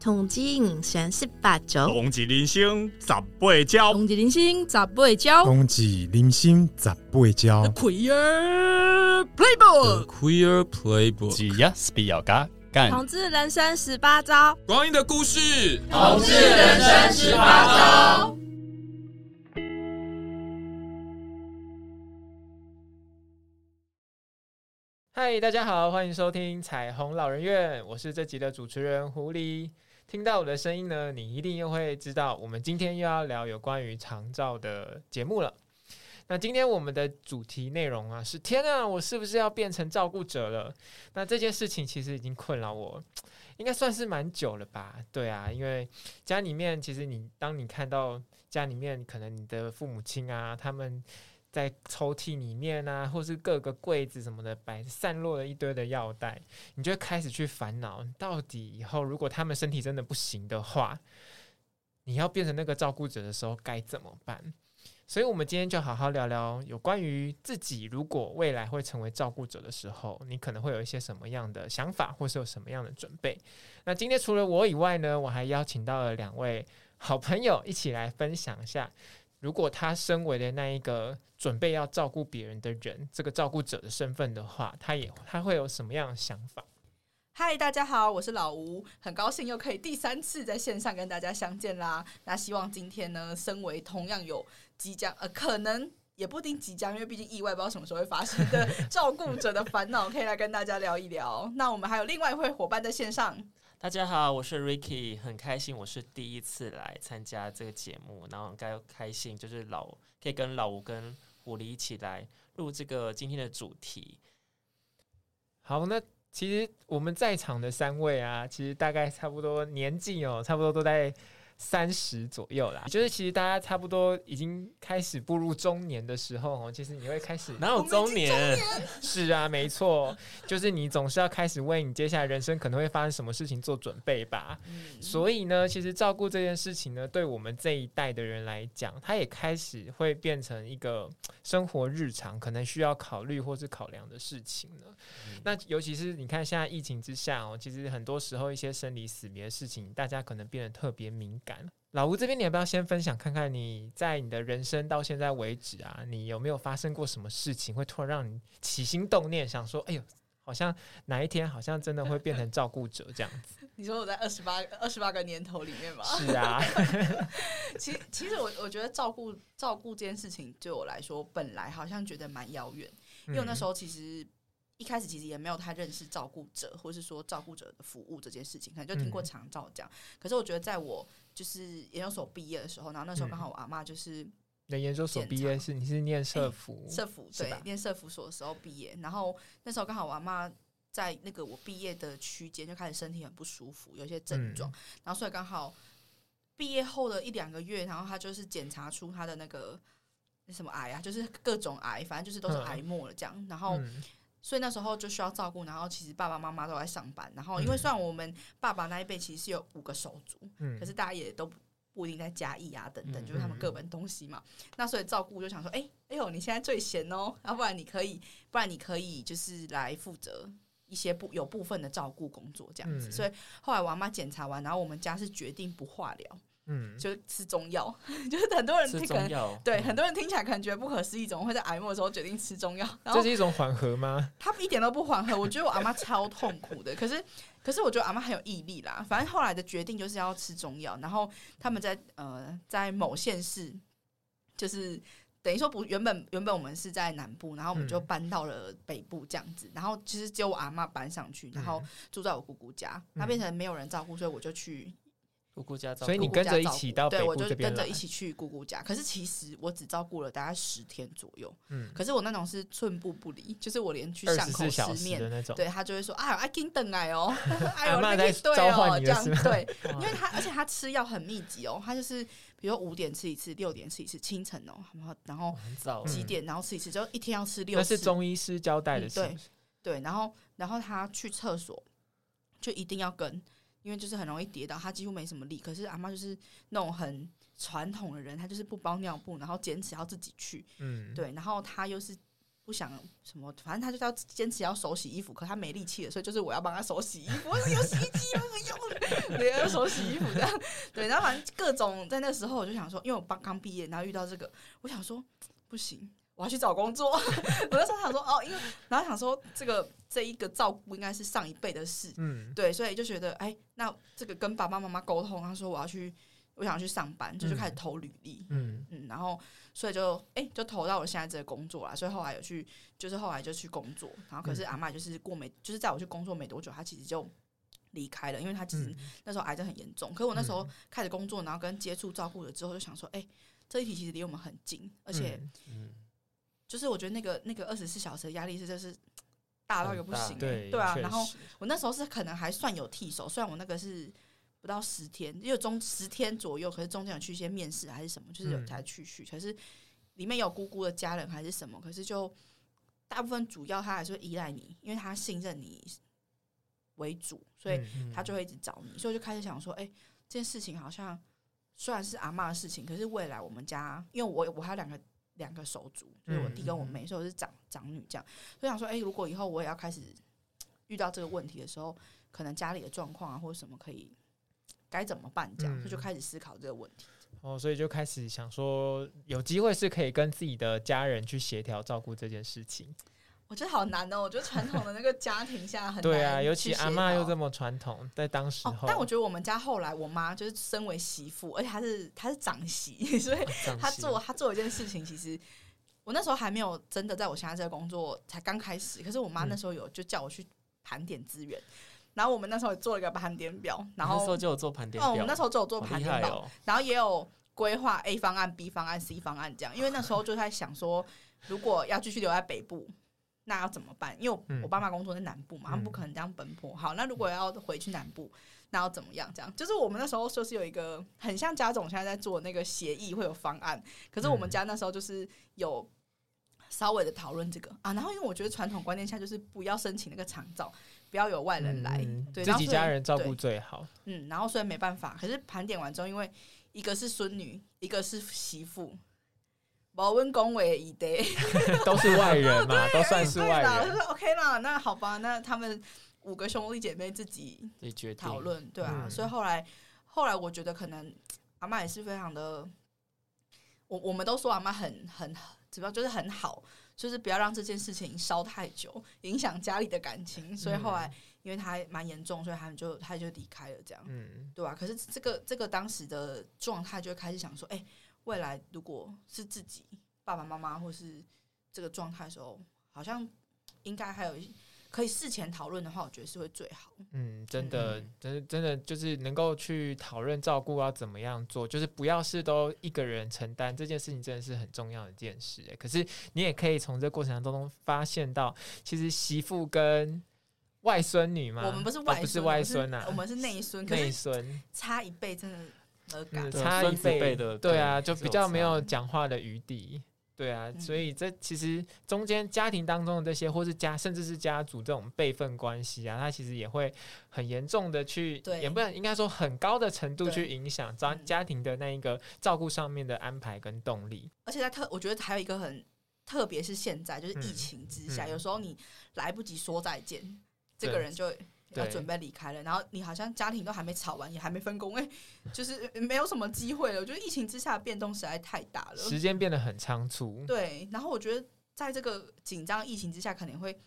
统计三十八周，冬季零星十八招，冬季零星十八招，冬季零星十八招。The Queer Playbook，The Queer Playbook，只要是比较嘎干。同志人生十八招，光阴的故事，同志人生十八招。嗨，大家好，欢迎收听彩虹老人院，我是这集的主持人狐狸。听到我的声音呢，你一定又会知道，我们今天又要聊有关于长照的节目了。那今天我们的主题内容啊，是天啊，我是不是要变成照顾者了？那这件事情其实已经困扰我，应该算是蛮久了吧？对啊，因为家里面其实你当你看到家里面可能你的父母亲啊，他们。在抽屉里面啊，或是各个柜子什么的，摆散落了一堆的药袋，你就开始去烦恼，到底以后如果他们身体真的不行的话，你要变成那个照顾者的时候该怎么办？所以，我们今天就好好聊聊有关于自己，如果未来会成为照顾者的时候，你可能会有一些什么样的想法，或是有什么样的准备。那今天除了我以外呢，我还邀请到了两位好朋友一起来分享一下。如果他身为的那一个准备要照顾别人的人，这个照顾者的身份的话，他也他会有什么样的想法？嗨，大家好，我是老吴，很高兴又可以第三次在线上跟大家相见啦。那希望今天呢，身为同样有即将呃，可能也不一定即将，因为毕竟意外不知道什么时候会发生的照顾者的烦恼，可以来跟大家聊一聊。那我们还有另外一位伙伴在线上。大家好，我是 Ricky，很开心我是第一次来参加这个节目，然后很开开心就是老可以跟老吴跟狐狸一起来录这个今天的主题。好，那其实我们在场的三位啊，其实大概差不多年纪哦，差不多都在。三十左右啦，就是其实大家差不多已经开始步入中年的时候哦，其实你会开始哪有中年？是啊，没错，就是你总是要开始为你接下来人生可能会发生什么事情做准备吧。嗯、所以呢，其实照顾这件事情呢，对我们这一代的人来讲，它也开始会变成一个生活日常可能需要考虑或是考量的事情了。嗯、那尤其是你看现在疫情之下哦，其实很多时候一些生离死别的事情，大家可能变得特别敏感。老吴这边，你要不要先分享看看你在你的人生到现在为止啊，你有没有发生过什么事情会突然让你起心动念，想说，哎呦，好像哪一天好像真的会变成照顾者这样子？你说我在二十八二十八个年头里面吧？是啊，其实其实我我觉得照顾照顾这件事情对我来说，本来好像觉得蛮遥远，因为那时候其实。一开始其实也没有太认识照顾者，或是说照顾者的服务这件事情，可能就听过长照这样。嗯、可是我觉得，在我就是研究所毕业的时候，然后那时候刚好我阿妈就是，你的研究所毕业是你是念社福社福对，念社福所的时候毕业，然后那时候刚好我阿妈在那个我毕业的区间就开始身体很不舒服，有些症状，嗯、然后所以刚好毕业后的一两个月，然后她就是检查出她的那个那什么癌啊，就是各种癌，反正就是都是癌末了这样，嗯、然后。嗯所以那时候就需要照顾，然后其实爸爸妈妈都在上班，然后因为虽然我们爸爸那一辈其实是有五个手足，嗯，可是大家也都不一定在嘉义啊等等，就是他们各奔东西嘛。那所以照顾就想说，哎，哎呦，你现在最闲哦，要不然你可以，不然你可以就是来负责一些部有部分的照顾工作这样子。所以后来我妈检查完，然后我们家是决定不化疗。嗯，就吃中药，就是很多人听可能对很多人听起来可能觉得不可思议，怎么会在癌末的时候决定吃中药？这是一种缓和吗？他一点都不缓和，我觉得我阿妈超痛苦的。可是，可是我觉得阿妈很有毅力啦。反正后来的决定就是要吃中药，然后他们在呃在某县市，就是等于说不原本原本我们是在南部，然后我们就搬到了北部这样子。然后其实只有我阿妈搬上去，然后住在我姑姑家，那变成没有人照顾，所以我就去。姑姑家照顾，所以你跟着一起到对，我就跟着一起去姑姑家。可是其实我只照顾了大概十天左右。嗯，可是我那种是寸步不离，就是我连去巷口吃面的那种，对他就会说：“哎呦，阿金等来哦，哎呦，那对哦，这样对。”因为他而且他吃药很密集哦，他就是比如说五点吃一次，六点吃一次，清晨哦，然后然后几点然后吃一次，就一天要吃六次。那是中医师交代的，对对。然后然后他去厕所就一定要跟。因为就是很容易跌倒，他几乎没什么力。可是阿妈就是那种很传统的人，她就是不包尿布，然后坚持要自己去。嗯，对。然后她又是不不想什么，反正她就要坚持要手洗衣服，可她没力气了，所以就是我要帮她手洗衣服。有洗衣机吗？有，对，要手洗衣服这样。对，然后反正各种在那时候，我就想说，因为我刚刚毕业，然后遇到这个，我想说不行。我要去找工作，我那时候想说哦，因为然后想说这个这一个照顾应该是上一辈的事，嗯，对，所以就觉得哎，那这个跟爸爸妈妈沟通，他说我要去，我想要去上班，就就开始投履历，嗯。嗯，然后所以就哎就投到我现在这个工作了，所以后来有去，就是后来就去工作，然后可是阿嬷就是过没，就是在我去工作没多久，她其实就离开了，因为她其实那时候癌症很严重，可是我那时候开始工作，然后跟接触照顾了之后，就想说，哎，这一题其实离我们很近，而且，嗯。就是我觉得那个那个二十四小时的压力是就是大到一个不行，对对啊。然后我那时候是可能还算有替手，虽然我那个是不到十天，因为中十天左右，可是中间有去一些面试还是什么，就是有才去去。可是里面有姑姑的家人还是什么，可是就大部分主要他还是会依赖你，因为他信任你为主，所以他就会一直找你。所以我就开始想说，哎，这件事情好像虽然是阿嬷的事情，可是未来我们家，因为我我还有两个。两个手足，就是我弟跟我妹，所以我是长长女这样。所以想说，哎、欸，如果以后我也要开始遇到这个问题的时候，可能家里的状况啊，或者什么可以该怎么办这样，所以就开始思考这个问题。哦，所以就开始想说，有机会是可以跟自己的家人去协调照顾这件事情。我觉得好难哦！我觉得传统的那个家庭下很难对啊，尤其阿嬷又这么传统，在当时、哦。但我觉得我们家后来，我妈就是身为媳妇，而且她是她是长媳，所以她做她做一件事情，其实我那时候还没有真的在我现在这个工作才刚开始，可是我妈那时候有就叫我去盘点资源，嗯、然后我们那时候也做了一个盘点表，然后那时候就有做盘点表，哦，我们那时候就有做盘点表，哦、然后也有规划 A 方案、B 方案、C 方案这样，因为那时候就在想说，如果要继续留在北部。那要怎么办？因为我爸妈工作在南部嘛，嗯、他们不可能这样奔波。好，那如果要回去南部，那要怎么样？这样就是我们那时候就是有一个很像家总现在在做那个协议，会有方案。可是我们家那时候就是有稍微的讨论这个啊。然后因为我觉得传统观念下就是不要申请那个长照，不要有外人来，嗯、对，自己家人照顾最好。嗯，然后所以没办法。可是盘点完之后，因为一个是孙女，一个是媳妇。保温工委一堆，都是外人嘛，都算是外人。他说 OK 啦，那好吧，那他们五个兄弟姐妹自己讨论，对啊。所以后来，后来我觉得可能阿嬷也是非常的，我我们都说阿嬷很很，主要就是很好，就是不要让这件事情烧太久，影响家里的感情。所以后来，因为他蛮严重，所以他们就他就离开了，这样，嗯，对吧？可是这个这个当时的状态，就会开始想说，哎。未来如果是自己爸爸妈妈或是这个状态的时候，好像应该还有一可以事前讨论的话，我觉得是会最好。嗯，真的，真的，真的就是能够去讨论照顾要怎么样做，就是不要是都一个人承担这件事情，真的是很重要的一件事。可是你也可以从这个过程当中发现到，其实媳妇跟外孙女嘛，我们不是外孙，不是外孙啊，我们是内孙，内孙差一辈，真的。嗯、差一辈的，对啊，就比较没有讲话的余地，对啊，所以这其实中间家庭当中的这些，或是家，甚至是家族这种辈分关系啊，它其实也会很严重的去，也不能应该说很高的程度去影响家家庭的那一个照顾上面的安排跟动力。而且在特，我觉得还有一个很特别是现在就是疫情之下，有时候你来不及说再见，这个人就。要准备离开了，然后你好像家庭都还没吵完，也还没分工，哎，就是没有什么机会了。我觉得疫情之下变动实在太大了，时间变得很仓促。对，然后我觉得在这个紧张疫情之下，可能会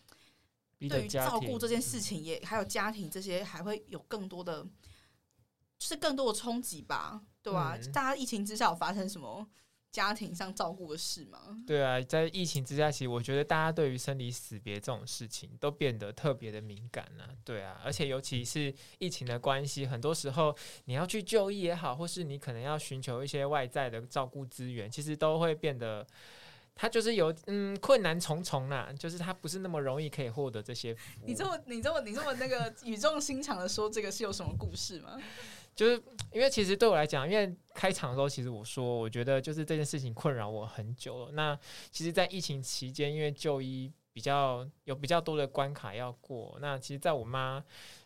对于照顾这件事情也，也还有家庭这些，还会有更多的，就是更多的冲击吧，对吧？嗯，大家疫情之下有发生什么？家庭上照顾的事吗？对啊，在疫情之下，其实我觉得大家对于生离死别这种事情都变得特别的敏感了啊。对啊，而且尤其是疫情的关系，很多时候你要去就医也好，或是你可能要寻求一些外在的照顾资源，其实都会变得，它就是有嗯困难重重啦，就是它不是那么容易可以获得这些服务。你这么你这么你这么那个语重心长的说，这个是有什么故事吗？就是因为其实对我来讲，因为开场的时候，其实我说，我觉得就是这件事情困扰我很久了。那其实，在疫情期间，因为就医比较有比较多的关卡要过。那其实，在我妈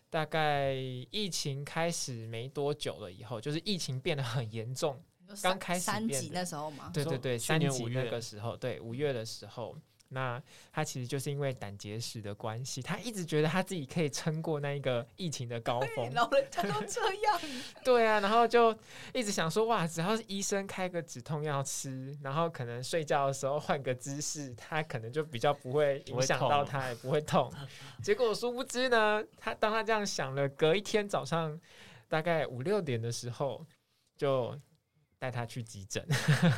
大概疫情开始没多久了以后，就是疫情变得很严重，刚开始三级那时候嘛，对对对，三级那个时候，对五月的时候，那他其实就是因为胆结石的关系，他一直觉得他自己可以撑过那一个疫情的高峰。老人家都这样。对啊，然后就一直想说，哇，只要是医生开个止痛药吃，然后可能睡觉的时候换个姿势，他可能就比较不会影响到他，也不会痛。结果殊不知呢，他当他这样想了，隔一天早上大概五六点的时候，就带他去急诊。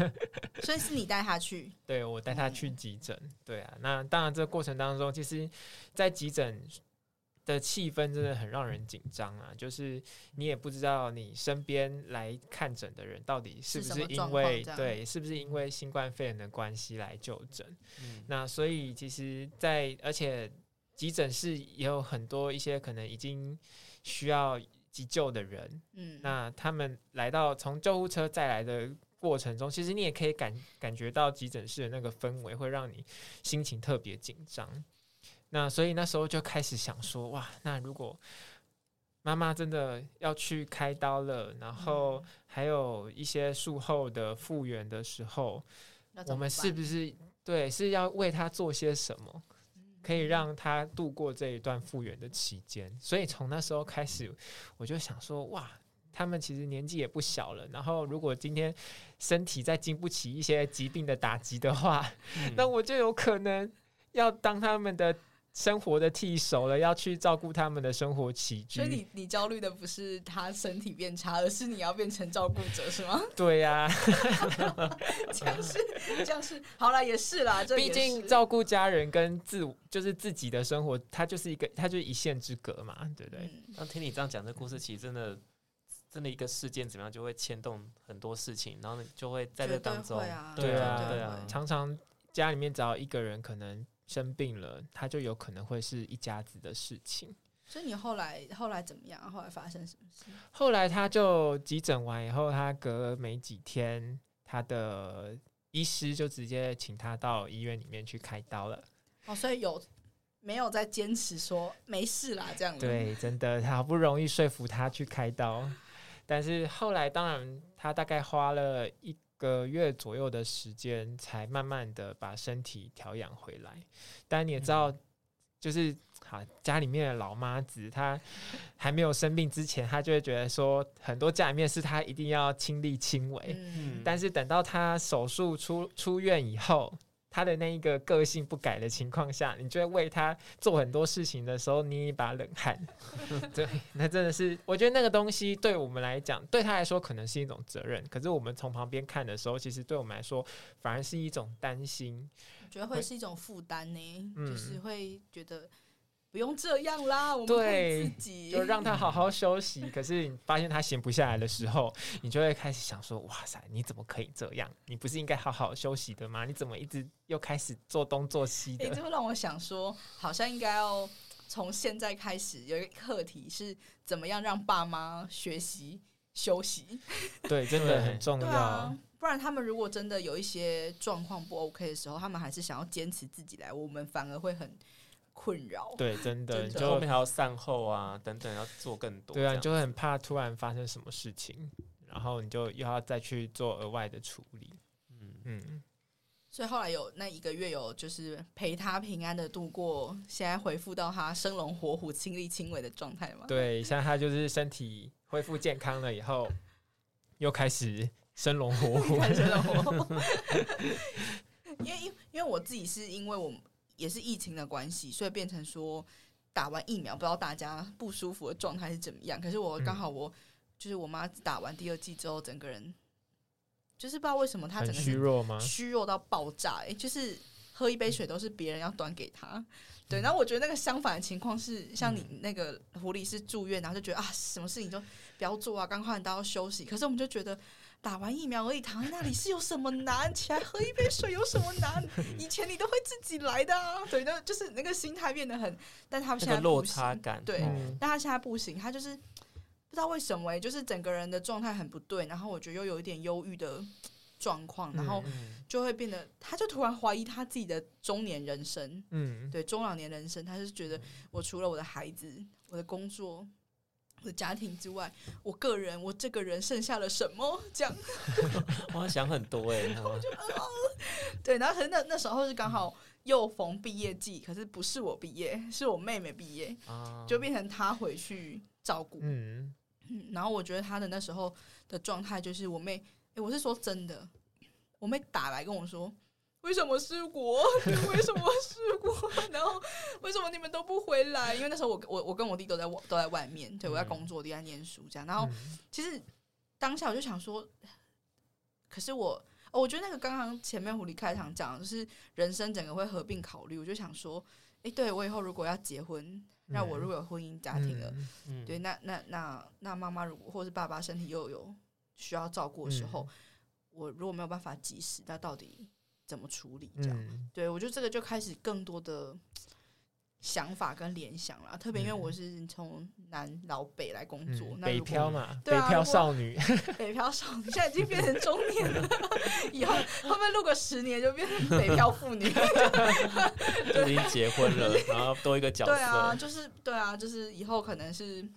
所以是你带他去？对，我带他去急诊。对啊，那当然这个过程当中，其实，在急诊的气氛真的很让人紧张啊。就是你也不知道你身边来看诊的人到底是不是因为对，是不是因为新冠肺炎的关系来就诊。嗯，那所以其实在，在而且。急诊室也有很多一些可能已经需要急救的人，嗯，那他们来到从救护车再来的过程中，其实你也可以感感觉到急诊室的那个氛围会让你心情特别紧张。那所以那时候就开始想说，哇，那如果妈妈真的要去开刀了，然后还有一些术后的复原的时候，我们是不是对是要为她做些什么？可以让他度过这一段复原的期间，所以从那时候开始，我就想说，哇，他们其实年纪也不小了。然后，如果今天身体再经不起一些疾病的打击的话，嗯，那我就有可能要当他们的。生活的替手了，要去照顾他们的生活起居。所以你你焦虑的不是他身体变差，而是你要变成照顾者，是吗？对呀、啊，这样是这样是好了，也是啦。毕竟照顾家人跟自就是自己的生活，它就是一个，它就是一线之隔嘛，对不对？那、嗯、听你这样讲，这故事其实真的真的一个事件怎么样，就会牵动很多事情，然后就会在这当中，对啊，对啊，对啊，常常家里面只要一个人可能。生病了，他就有可能会是一家子的事情。所以你后来后来怎么样？后来发生什么事？后来他就急诊完以后，他隔没几天，他的医师就直接请他到医院里面去开刀了。哦，所以有没有在坚持说没事啦？这样子。对，真的，他好不容易说服他去开刀，但是后来当然他大概花了一。个月左右的时间，才慢慢的把身体调养回来。但你也知道，就是好家里面的老妈子，她还没有生病之前，她就会觉得说，很多家里面是她一定要亲力亲为。嗯。但是等到她手术出出院以后，他的那一个个性不改的情况下，你就会为他做很多事情的时候捏一把冷汗。对，那真的是，我觉得那个东西对我们来讲，对他来说可能是一种责任，可是我们从旁边看的时候，其实对我们来说反而是一种担心。我觉得会是一种负担呢，就是会觉得。不用这样啦，我们自己就让他好好休息。可是你发现他闲不下来的时候，你就会开始想说：哇塞，你怎么可以这样？你不是应该好好休息的吗？你怎么一直又开始做东做西的？欸，这会让我想说，好像应该要从现在开始有一个课题是怎么样让爸妈学习休息。对，真的很重要。啊，不然他们如果真的有一些状况不 OK 的时候，他们还是想要坚持自己来，我们反而会很。困扰，对，真的，你就后面还要善后啊，等等，要做更多。对啊，你就会很怕突然发生什么事情，然后你就又要再去做额外的处理。嗯嗯。所以后来有那一个月有就是陪他平安的度过，现在恢复到他生龙活虎、亲力亲为的状态吗？对，现在他就是身体恢复健康了以后，又开始生龙活虎。生龙活虎。因为因因为我自己是因为我。也是疫情的关系，所以变成说打完疫苗，不知道大家不舒服的状态是怎么样。可是我刚好我、嗯、就是我妈打完第二剂之后，整个人就是不知道为什么她整个虚弱吗？虚弱到爆炸、欸，哎，就是喝一杯水都是别人要端给她。嗯、对，然后我觉得那个相反的情况是，像你那个狐狸是住院，然后就觉得啊，什么事情都不要做啊，赶快都要休息。可是我们就觉得。打完疫苗而已，躺在那里是有什么难？起来喝一杯水有什么难？以前你都会自己来的啊，对，那就是那个心态变得很，但他们现在不行，落差感，对，嗯、但他现在不行，他就是不知道为什么、欸，就是整个人的状态很不对，然后我觉得又有一点忧郁的状况，然后就会变得，他就突然怀疑他自己的中年人生，嗯，对，中老年人生，他是觉得我除了我的孩子，我的工作。我的家庭之外，我个人，我这个人剩下了什么？这样，我想很多 哎、欸，我觉得哦，对，然后可是那那时候是刚好又逢毕业季，可是不是我毕业，是我妹妹毕业，啊，就变成她回去照顾。嗯，嗯，然后我觉得她的那时候的状态就是我妹，诶，我是说真的，我妹打来跟我说。为什么是我？为什么是我？然后为什么你们都不回来？因为那时候我我我跟我弟都在都在外面，对，我在工作，我弟在念书，这样。然后其实当下我就想说，可是我，哦，我觉得那个刚刚前面狐狸开场讲，就是人生整个会合并考虑。我就想说，哎，对我以后如果要结婚，那我如果有婚姻家庭了，对，那那那那妈妈如果或是爸爸身体又有需要照顾的时候，我如果没有办法及时，那到底？怎么处理？这样，嗯、对，我觉得这个就开始更多的想法跟联想了。特别因为我是从南老北来工作，嗯、北漂嘛，对啊、北漂少女，北漂少女现在已经变成中年了，以后会不会录个十年就变成北漂妇女？就已经结婚了，然后多一个角色。对啊，就是对啊，就是以后可能是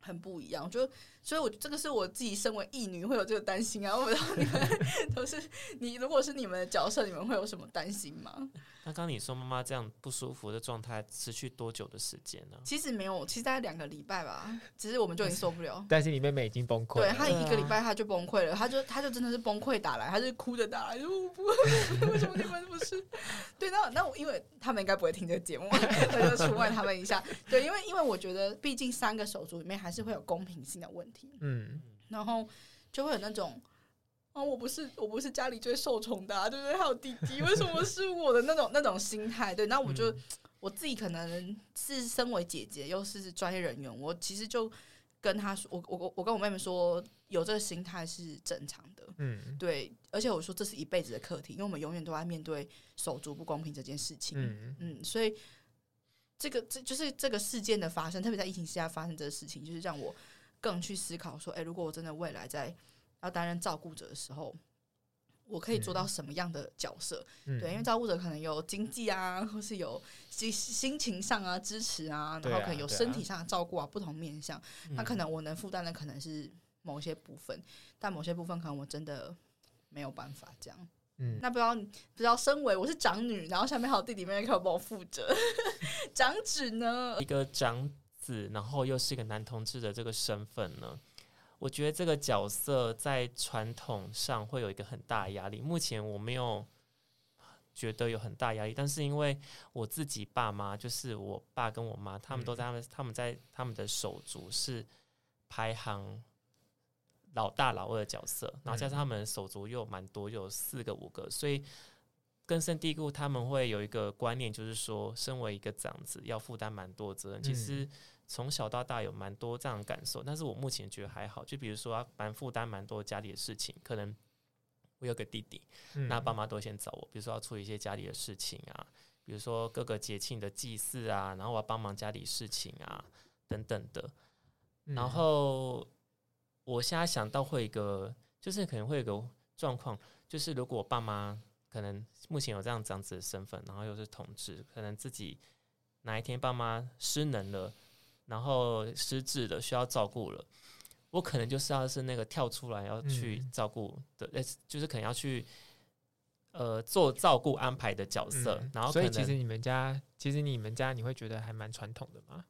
很不一样。就所以，我这个是我自己身为义女会有这个担心啊。我不知道你们 都是你，如果是你们的角色，你们会有什么担心吗？那刚刚你说妈妈这样不舒服的状态持续多久的时间呢？其实没有，其实大概两个礼拜吧。其实我们就已经受不了。但是你妹妹已经崩溃了。对，她一个礼拜她就崩溃了，她就她就真的是崩溃打来，她就哭着打来，就我不 为什么你们不是？对，那那我因为他们应该不会听这个节目，那就出卖他们一下。对，因为因为我觉得毕竟三个手足里面还是会有公平性的问题。嗯，然后就会有那种。啊，我不是我不是家里最受宠的，啊，对不对？还有弟弟，为什么是我的那种 那种心态？对，那我就、嗯、我自己可能是身为姐姐，又是专业人员，我其实就跟他说，我我我跟我妹妹说，有这个心态是正常的，嗯，对，而且我说这是一辈子的课题，因为我们永远都在面对手足不公平这件事情，嗯嗯，所以这个这就是这个事件的发生，特别在疫情之下发生这个事情，就是让我更去思考说，哎，如果我真的未来在。要担任照顾者的时候，我可以做到什么样的角色？嗯、对，因为照顾者可能有经济啊，或是有心心情上啊支持啊，然后可能有身体上的照顾啊，啊不同面向。嗯、那可能我能负担的可能是某些部分，但某些部分可能我真的没有办法这样。嗯，那不知道不知道，身为我是长女，然后下面还有弟弟妹妹可以帮我负责，长子呢？一个长子，然后又是一个男同志的这个身份呢？我觉得这个角色在传统上会有一个很大的压力。目前我没有觉得有很大压力，但是因为我自己爸妈，就是我爸跟我妈，他们都在他们他们在他们的手足是排行老大老二的角色，然后加上他们手足又蛮多，又有四个五个，所以根深蒂固，他们会有一个观念，就是说，身为一个长子要负担蛮多责任。其实。从小到大有蛮多这样的感受，但是我目前觉得还好。就比如说，蛮负担蛮多家里的事情，可能我有个弟弟，嗯、那爸妈都先找我。比如说要处理一些家里的事情啊，比如说各个节庆的祭祀啊，然后我要帮忙家里事情啊等等的。然后我现在想到会有一个，就是可能会有个状况，就是如果我爸妈可能目前有这样长子的身份，然后又是同志，可能自己哪一天爸妈失能了。然后失智的需要照顾了，我可能就是要是那个跳出来要去照顾的，呃、嗯，就是可能要去呃做照顾安排的角色。嗯、然后，所以其实你们家，其实你们家你会觉得还蛮传统的吗？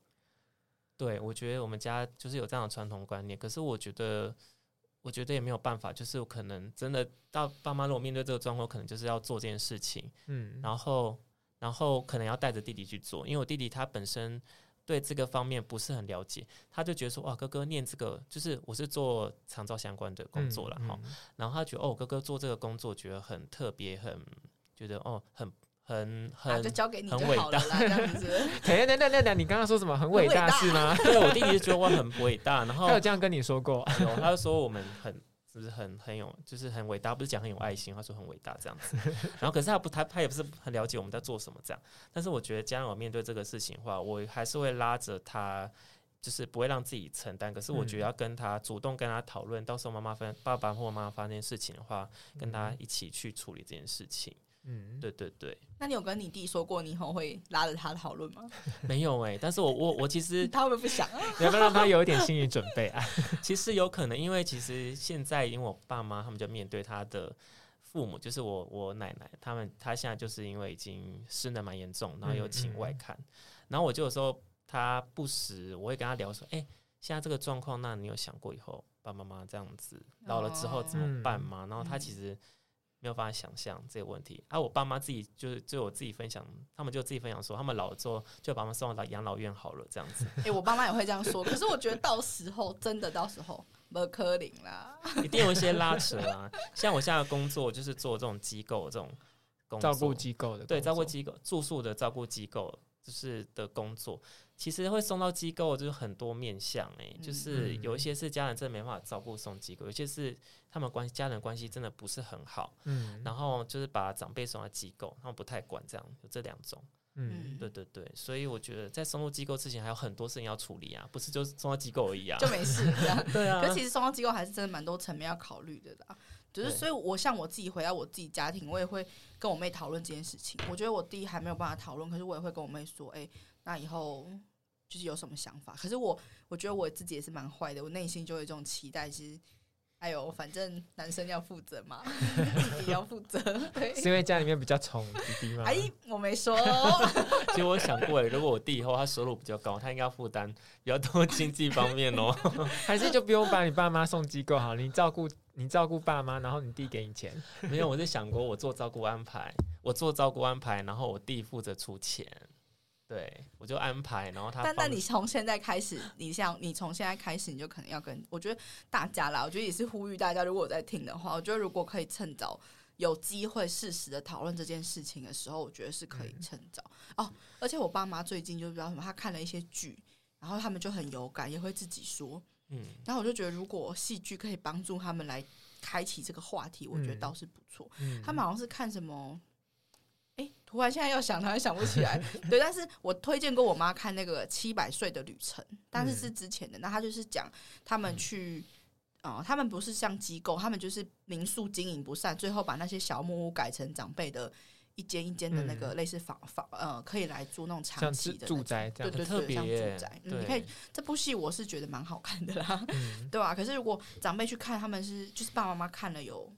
对，我觉得我们家就是有这样的传统观念。可是我觉得，我觉得也没有办法，就是我可能真的到爸妈如果面对这个状况，可能就是要做这件事情。嗯，然后，然后可能要带着弟弟去做，因为我弟弟他本身。对这个方面不是很了解，他就觉得说哇，哥哥念这个就是我是做长照相关的工作了哈，嗯嗯、然后他觉得哦，哥哥做这个工作觉得很特别，很觉得哦，很很很、啊、就交给你就好了啦，很伟大这样子。等等等等，你刚刚说什么很伟大是吗？对，我弟弟就觉得我很伟大，然后他有这样跟你说过，有，他就说我们很。是不是很很有，就是很伟大？不是讲很有爱心，他说很伟大这样子。然后可是他不，他他也不是很了解我们在做什么这样。但是我觉得，既然我面对这个事情的话，我还是会拉着他，就是不会让自己承担。可是我觉得要跟他主动跟他讨论，到时候妈妈发爸爸或妈妈发生事情的话，跟他一起去处理这件事情。嗯，对对对。那你有跟你弟说过，你以后会拉着他讨论吗？没有哎、欸，但是我我我其实 他们不会不想啊？你要不要让他有一点心理准备啊？其实有可能，因为其实现在因为我爸妈他们就面对他的父母，就是我我奶奶，他们他现在就是因为已经失能蛮严重，然后有请外看，嗯嗯、然后我就有时候他不时我会跟他聊说，哎、欸，现在这个状况，那你有想过以后爸爸妈妈这样子老了之后怎么办吗？哦、然后他其实。没有办法想象这个问题，而、啊、我爸妈自己就是就我自己分享，他们就自己分享说，他们老了之后就把他们送到养老院好了，这样子。哎、欸，我爸妈也会这样说，可是我觉得到时候真的到时候没可能啦，一定有一些拉扯啊。像我现在的工作就是做这种机构这种工作，照顾机构的，对，照顾机构住宿的照顾机构就是的工作。其实会送到机构，就是很多面向诶、欸，就是有一些是家人真的没办法照顾送机构，有些是他们关系家人关系真的不是很好，嗯，然后就是把长辈送到机构，他们不太管这样，有这两种，嗯，对对对，所以我觉得在送入机构之前还有很多事情要处理啊，不是就送到机构而已啊，就没事，对啊，可其实送到机构还是真的蛮多层面要考虑的啦，就是所以，我像我自己回到我自己家庭，我也会跟我妹讨论这件事情。我觉得我弟还没有办法讨论，可是我也会跟我妹说，哎、欸，那以后。就是有什么想法，可是我我觉得我自己也是蛮坏的，我内心就有一种期待，其实，哎呦，反正男生要负责嘛，弟弟要负责，对，是因为家里面比较宠弟弟吗？哎，我没说。其实我想过，如果我弟以后他收入比较高，他应该要负担比较多经济方面哦，还是就不用把你爸妈送机构好，你照顾你照顾爸妈，然后你弟给你钱。没有，我是想过我做照顾安排，我做照顾安排，然后我弟负责出钱。对，我就安排，然后他。但但你从现在开始，你像你从现在开始，你就可能要跟我觉得大家啦，我觉得也是呼吁大家，如果我在听的话，我觉得如果可以趁早有机会适时的讨论这件事情的时候，我觉得是可以趁早、嗯、哦。而且我爸妈最近就不知道什么，他看了一些剧，然后他们就很有感，也会自己说，嗯。然后我就觉得，如果戏剧可以帮助他们来开启这个话题，我觉得倒是不错。嗯、他们好像是看什么。哎，突然现在要想，突然想不起来。对，但是我推荐过我妈看那个《七百岁的旅程》，但是是之前的。那他就是讲他们去啊、呃，他们不是像机构，他们就是民宿经营不善，最后把那些小木屋改成长辈的一间一间的那个类似房房呃，可以来住那种长期的住宅这样，对对对，像住宅。嗯、你可以这部戏我是觉得蛮好看的啦，嗯、对吧、啊？可是如果长辈去看，他们是就是爸爸妈妈看了有。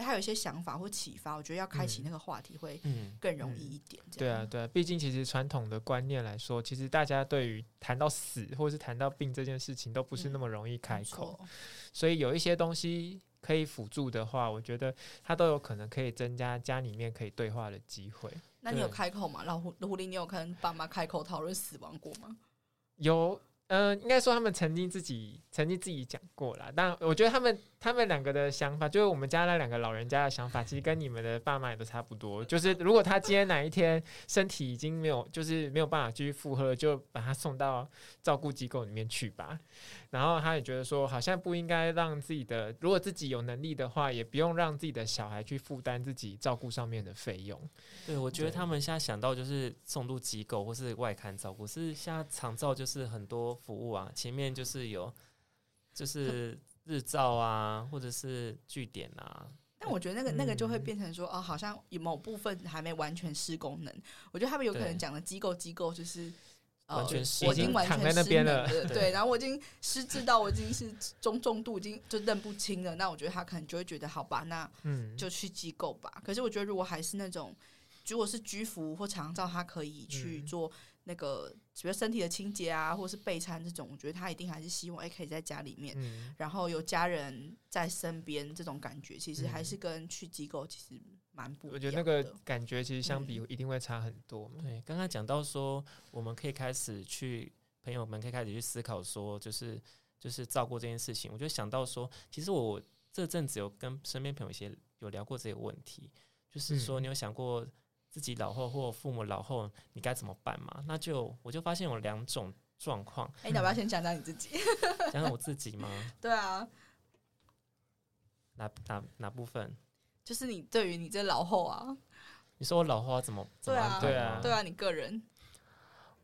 他有一些想法或启发，我觉得要开启那个话题会更容易一点。对啊，对啊，毕竟其实传统的观念来说，其实大家对于谈到死或是谈到病这件事情都不是那么容易开口，嗯、所以有一些东西可以辅助的话，我觉得它都有可能可以增加家里面可以对话的机会。那你有开口吗？老狐狐狸，你有跟爸妈开口讨论死亡过吗？有。嗯、呃，应该说他们曾经自己曾经自己讲过了，但我觉得他们他们两个的想法，就是我们家那两个老人家的想法，其实跟你们的爸妈也都差不多。就是如果他今天哪一天身体已经没有，就是没有办法继续负荷，就把他送到照顾机构里面去吧。然后他也觉得说，好像不应该让自己的，如果自己有能力的话，也不用让自己的小孩去负担自己照顾上面的费用。对，我觉得他们现在想到就是送入机构或是外刊照顾，是现在长照就是很多服务啊，前面就是有就是日照啊，或者是据点啊。但我觉得那个那个就会变成说，哦，好像有某部分还没完全失功能。我觉得他们有可能讲的机构机构就是。完全呃、我已经完全失能了，对，对，然后我已经失智到我已经是中重度，已经就认不清了。那我觉得他可能就会觉得，好吧，那就去机构吧。嗯、可是我觉得，如果还是那种，如果是居服或长照，他可以去做那个，比如身体的清洁啊，或是备餐这种，我觉得他一定还是希望，哎，可以在家里面，嗯、然后有家人在身边，这种感觉其实还是跟去机构其实。蛮不，我觉得那个感觉其实相比一定会差很多。嗯、对，刚刚讲到说，我们可以开始去，朋友们可以开始去思考说，就是就是照顾这件事情。我就想到说，其实我这阵子有跟身边朋友一些有聊过这个问题，就是说你有想过自己老后或父母老后你该怎么办嘛？那就我就发现有两种状况。哎、欸，你要不要先讲讲你自己？讲讲我自己吗？对啊。哪哪哪部分？就是你对于你这老后啊，你说我老后要怎么怎么？对啊，对啊，你个人，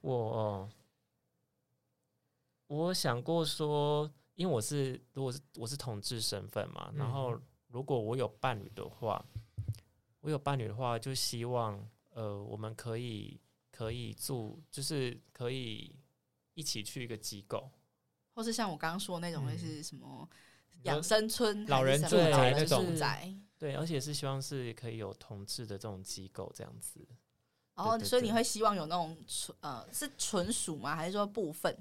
我我想过说，因为我是如果是我是同志身份嘛，然后如果我有伴侣的话，我有伴侣的话，就希望呃，我们可以可以住，就是可以一起去一个机构，或是像我刚刚说的那种，会是什么养生村、老人住宅那种。对，而且是希望是可以有同志的这种机构这样子。然后，所以你会希望有那种纯呃是纯属吗？还是说部分？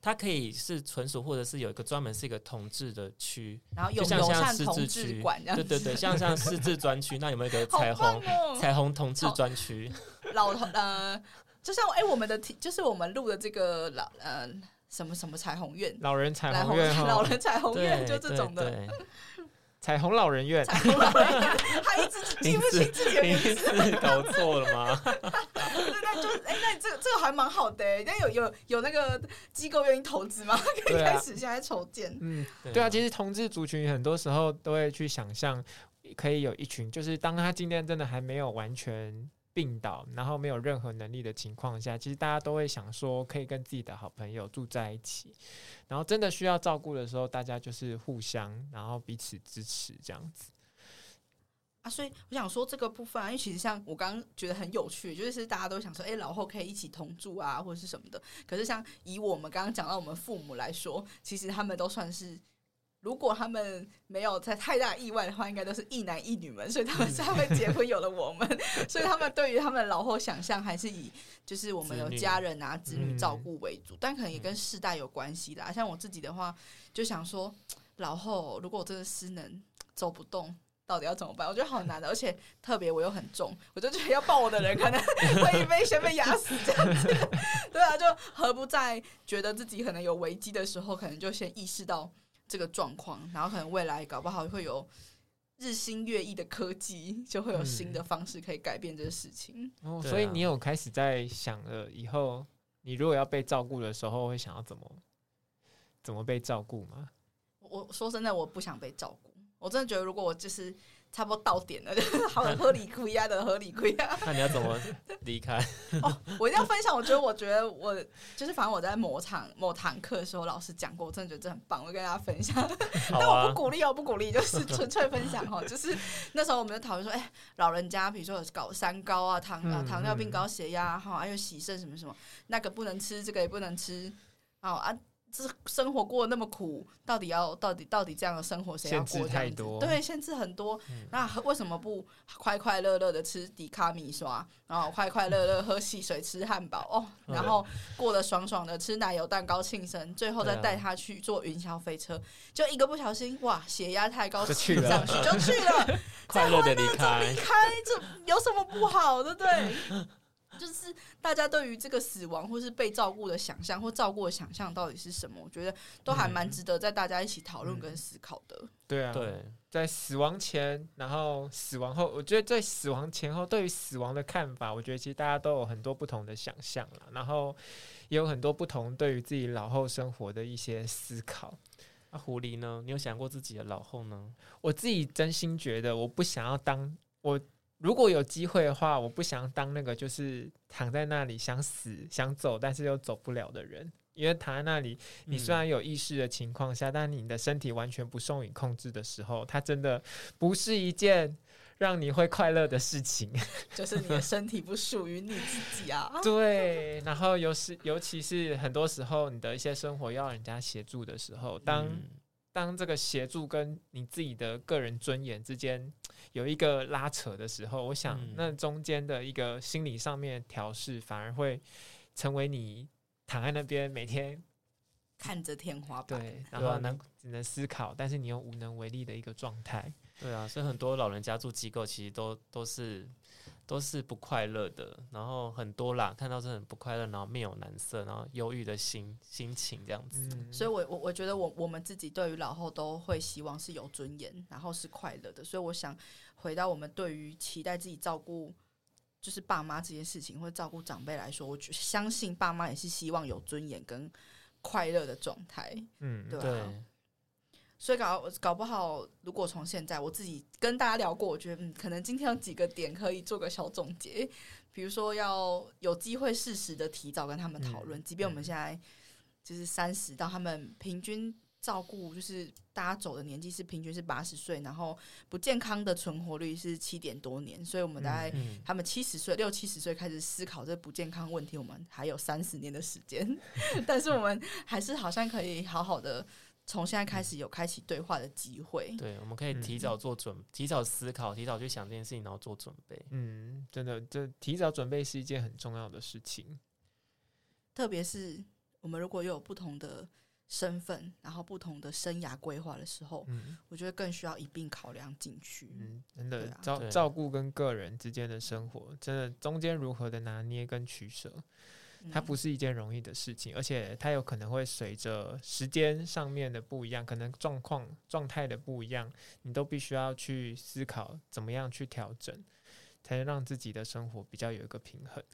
它可以是纯属，或者是有一个专门是一个同志的区，然后有就像友像同志区馆这样。对对对，像像失智专区，那有没有一个 彩虹、哦彩虹同志专区？老同呃，就像哎、欸，我们的题就是我们录的这个老呃什么什么彩虹院，老人彩彩虹院，老人彩虹院就这种的。彩虹老人院，彩虹老人院，他一直记不清自己的名字，是搞错了吗？对，那就哎、欸，那这个这个还蛮好的、欸，那有有有那个机构愿意投资吗？可以开始现在筹建。嗯，对对啊，其实同志族群很多时候都会去想象，可以有一群，就是当他今天真的还没有完全病倒，然后没有任何能力的情况下，其实大家都会想说，可以跟自己的好朋友住在一起，然后真的需要照顾的时候，大家就是互相，然后彼此支持这样子。啊，所以我想说这个部分啊，因为其实像我刚刚觉得很有趣，就是大家都想说，哎、老后可以一起同住啊，或者是什么的。可是像以我们刚刚讲到我们父母来说，其实他们都算是，如果他们没有在太大意外的话，应该都是一男一女们，所以他们 才会结婚有了我们。所以他们对于他们老后想象还是以就是我们有家人啊、子女照顾为主，但可能也跟世代有关系啦。像我自己的话，就想说，老后如果我真的失能走不动。到底要怎么办？我觉得好难的，而且特别我又很重，我就觉得要抱我的人可能会被先被压死这样子。对啊，就何不在觉得自己可能有危机的时候，可能就先意识到这个状况，然后可能未来搞不好会有日新月异的科技，就会有新的方式可以改变这个事情。所以你有开始在想了以后，你如果要被照顾的时候，会想要怎么怎么被照顾吗？我说真的，我不想被照顾。我真的觉得，如果我就是差不多到点了，就 是好合理亏呀的合理亏呀。那你要怎么离开？哦，我一定要分享。我觉得，我觉得我就是，反正我在某场某堂课的时候，老师讲过，我真的觉得这很棒，我跟大家分享。好 但我啊不鼓励，哦不鼓励，就是纯粹分享哦。就是那时候我们就讨论说，哎、欸，老人家比如说有搞三高啊，糖啊糖尿病、高血压哈，还有洗肾什么什么，那个不能吃，这个也不能吃，哦啊。这生活过得那么苦，到底要到底到底这样的生活谁要过这样子？太多，对，限制很多。嗯、那为什么不快快乐乐的吃迪卡米刷，然后快快乐乐喝汽水、吃汉堡？哦，然后过得爽爽的吃奶油蛋糕庆生，最后再带他去坐云霄飞车，就一个不小心哇，血压太高，就去了，上去就去了，快乐的离开，离开这有什么不好？对不对？就是大家对于这个死亡或是被照顾的想象，或照顾的想象到底是什么？我觉得都还蛮值得在大家一起讨论跟思考的。对啊，对，在死亡前，然后死亡后，我觉得在死亡前后对于死亡的看法，我觉得其实大家都有很多不同的想象了，然后也有很多不同对于自己老后生活的一些思考。那、啊、狐狸呢？你有想过自己的老后呢？我自己真心觉得，我不想要当我。如果有机会的话，我不想当那个就是躺在那里想死想走，但是又走不了的人。因为躺在那里，你虽然有意识的情况下，嗯、但你的身体完全不受你控制的时候，它真的不是一件让你会快乐的事情。就是你的身体不属于你自己啊。对，然后尤是尤其是很多时候，你的一些生活要人家协助的时候，当。嗯当这个协助跟你自己的个人尊严之间有一个拉扯的时候，我想那中间的一个心理上面调试，反而会成为你躺在那边每天看着天花板，对，然后能只能思考，但是你又无能为力的一个状态。对啊，所以很多老人家住机构，其实都都是。都是不快乐的，然后很多啦，看到是很不快乐，然后面有难色，然后忧郁的心心情这样子。嗯、所以我，我我我觉得我我们自己对于老后都会希望是有尊严，然后是快乐的。所以，我想回到我们对于期待自己照顾就是爸妈这件事情，或者照顾长辈来说，我相信爸妈也是希望有尊严跟快乐的状态。嗯，对、啊、对。所以搞搞不好，如果从现在我自己跟大家聊过，我觉得嗯，可能今天有几个点可以做个小总结。比如说，要有机会适时的提早跟他们讨论，即便我们现在就是三十到他们平均照顾，就是大家走的年纪是平均是八十岁，然后不健康的存活率是七点多年，所以我们大概他们七十岁六七十岁开始思考这不健康问题，我们还有三十年的时间，但是我们还是好像可以好好的。从现在开始有开启对话的机会。对，我们可以提早做准，嗯、提早思考，提早去想这件事情，然后做准备。嗯，真的，这提早准备是一件很重要的事情。特别是我们如果有不同的身份，然后不同的生涯规划的时候，嗯，我觉得更需要一并考量进去。嗯，真的，啊、照照顾跟个人之间的生活，真的中间如何的拿捏跟取舍。它不是一件容易的事情，而且它有可能会随着时间上面的不一样，可能状况状态的不一样，你都必须要去思考怎么样去调整，才能让自己的生活比较有一个平衡。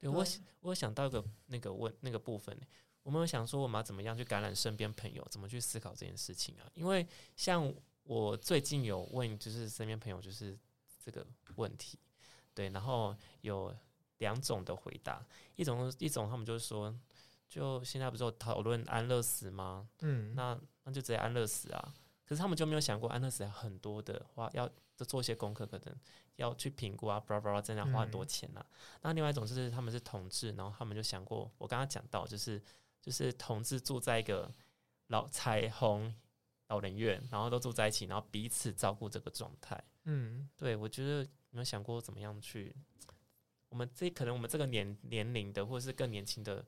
对，我我想到一个那个问那个部分，我们有想说我们要怎么样去感染身边朋友，怎么去思考这件事情啊？因为像我最近有问，就是身边朋友就是这个问题，对，然后有。两种的回答，一种一种他们就是说，就现在不是有讨论安乐死吗？嗯，那那就直接安乐死啊。可是他们就没有想过安乐死很多的话，要做一些功课，可能要去评估啊，巴拉巴拉，真的要花很多钱呐、啊。嗯、那另外一种就是他们是同志，然后他们就想过，我刚刚讲到就是就是同志住在一个老彩虹老人院，然后都住在一起，然后彼此照顾这个状态。嗯，对，我觉得有没有想过怎么样去？我们这可能我们这个年年龄的，或者是更年轻的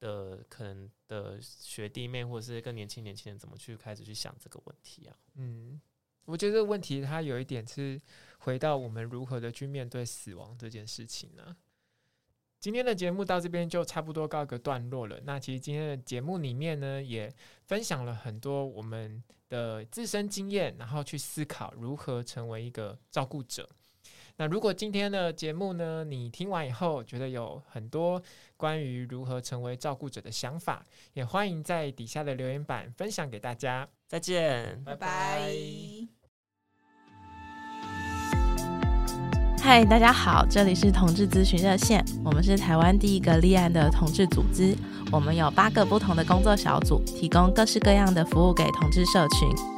的可能的学弟妹，或者是更年轻年轻人，怎么去开始去想这个问题啊？嗯，我觉得这个问题它有一点是回到我们如何的去面对死亡这件事情呢？今天的节目到这边就差不多告一个段落了。那其实今天的节目里面呢，也分享了很多我们的自身经验，然后去思考如何成为一个照顾者。那如果今天的节目呢，你听完以后觉得有很多关于如何成为照顾者的想法，也欢迎在底下的留言板分享给大家。再见，拜拜。嗨，大家好，这里是同志咨询热线，我们是台湾第一个立案的同志组织，我们有八个不同的工作小组，提供各式各样的服务给同志社群。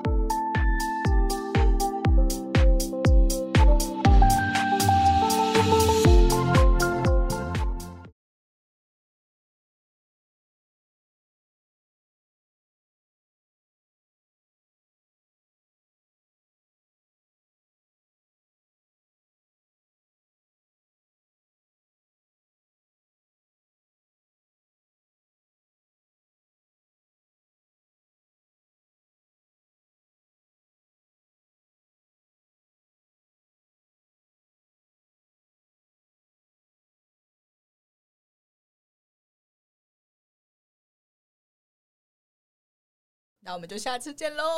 那我们就下次见喽。